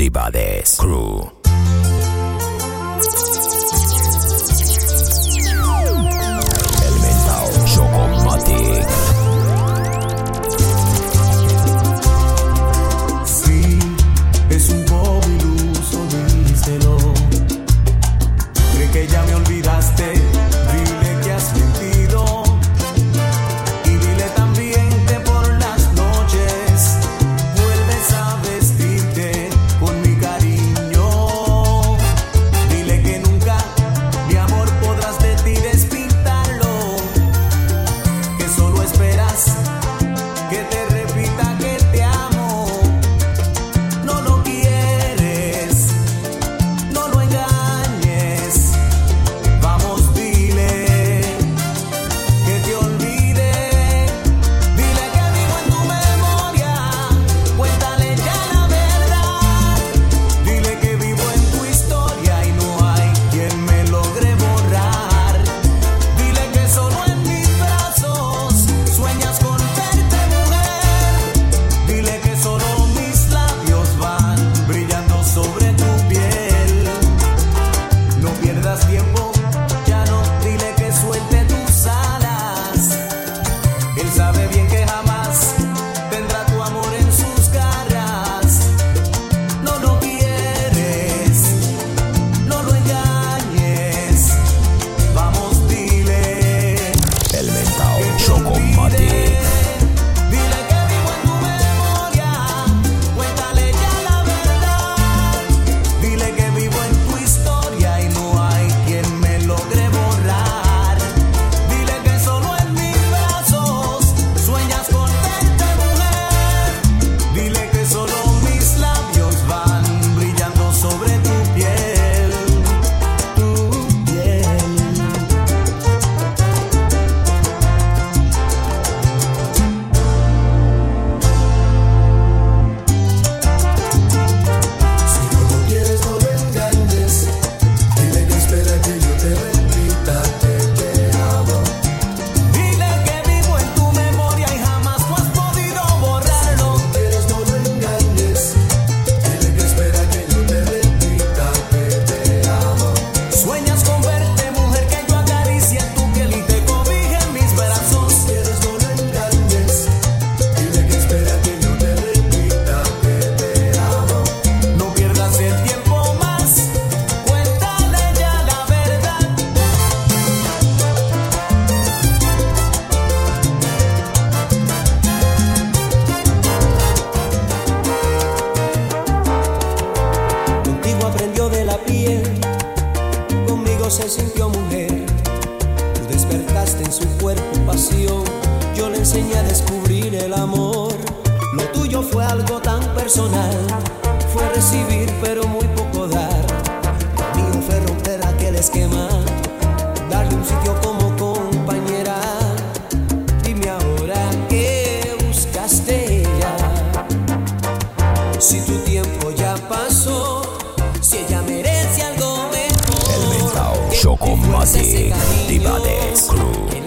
Divades Crew. despertaste en su cuerpo pasión, yo le enseñé a descubrir el amor. Lo tuyo fue algo tan personal, fue recibir pero muy poco dar. Lo mío fue romper aquel esquema, darle un sitio con Music, Divades Crew.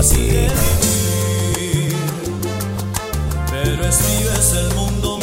así. Pero es vives el mundo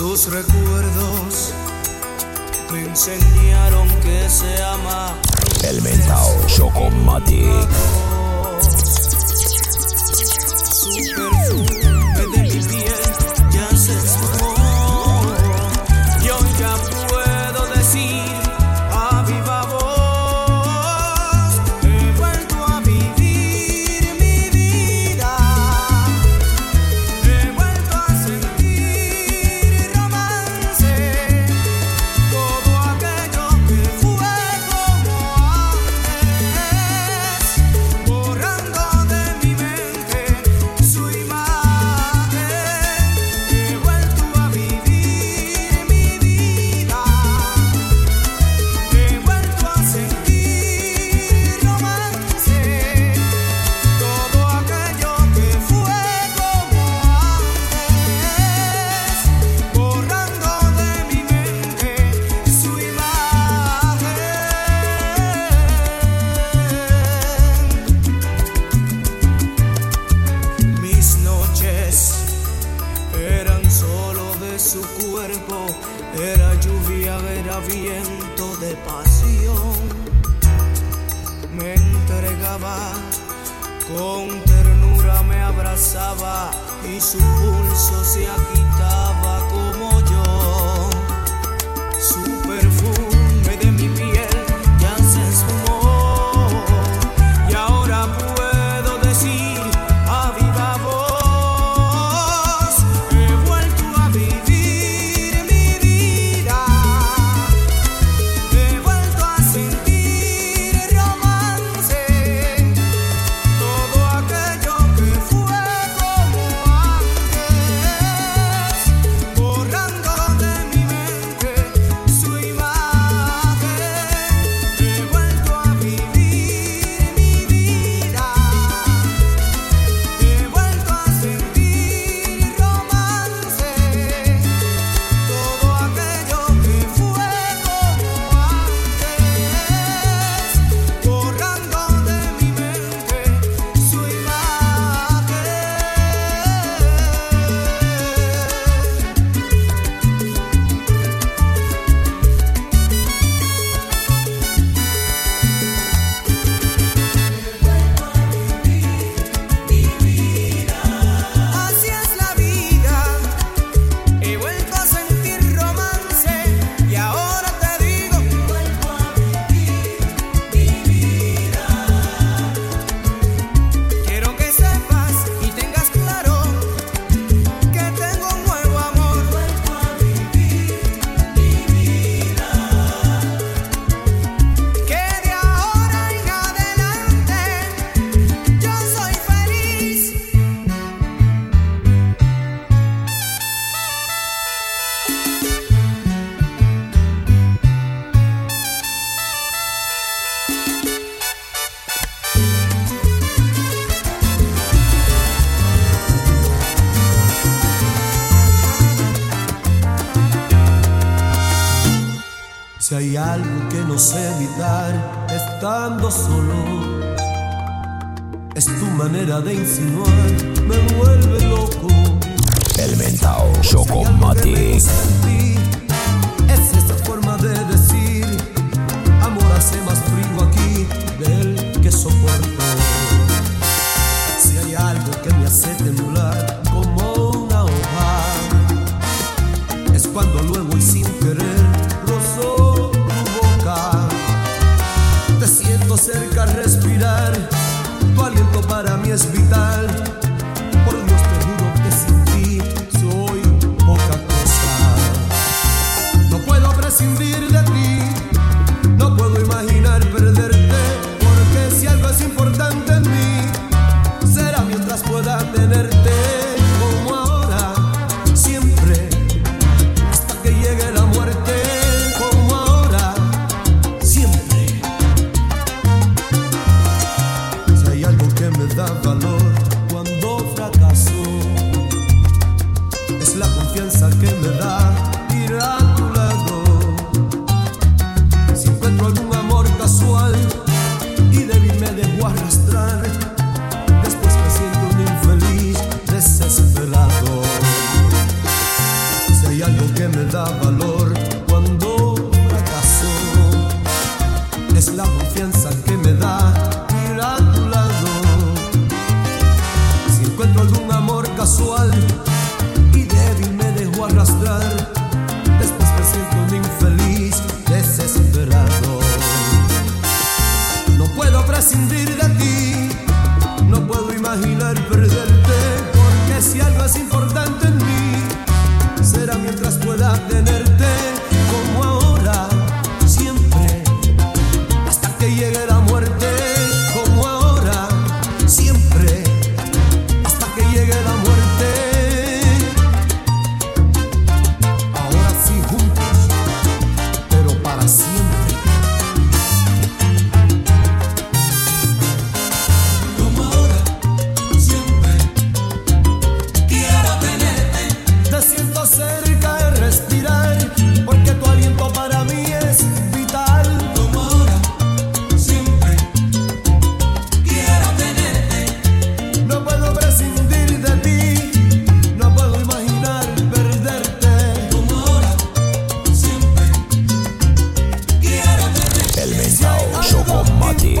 Sus recuerdos me enseñaron que se ama. El Mentao Chocomatic. estando solo. Es tu manera de insinuar, me vuelve loco. El mentao Chocomatic. Es esa forma de decir, amor hace más frío aquí del que soporta. imaginar perder Matic.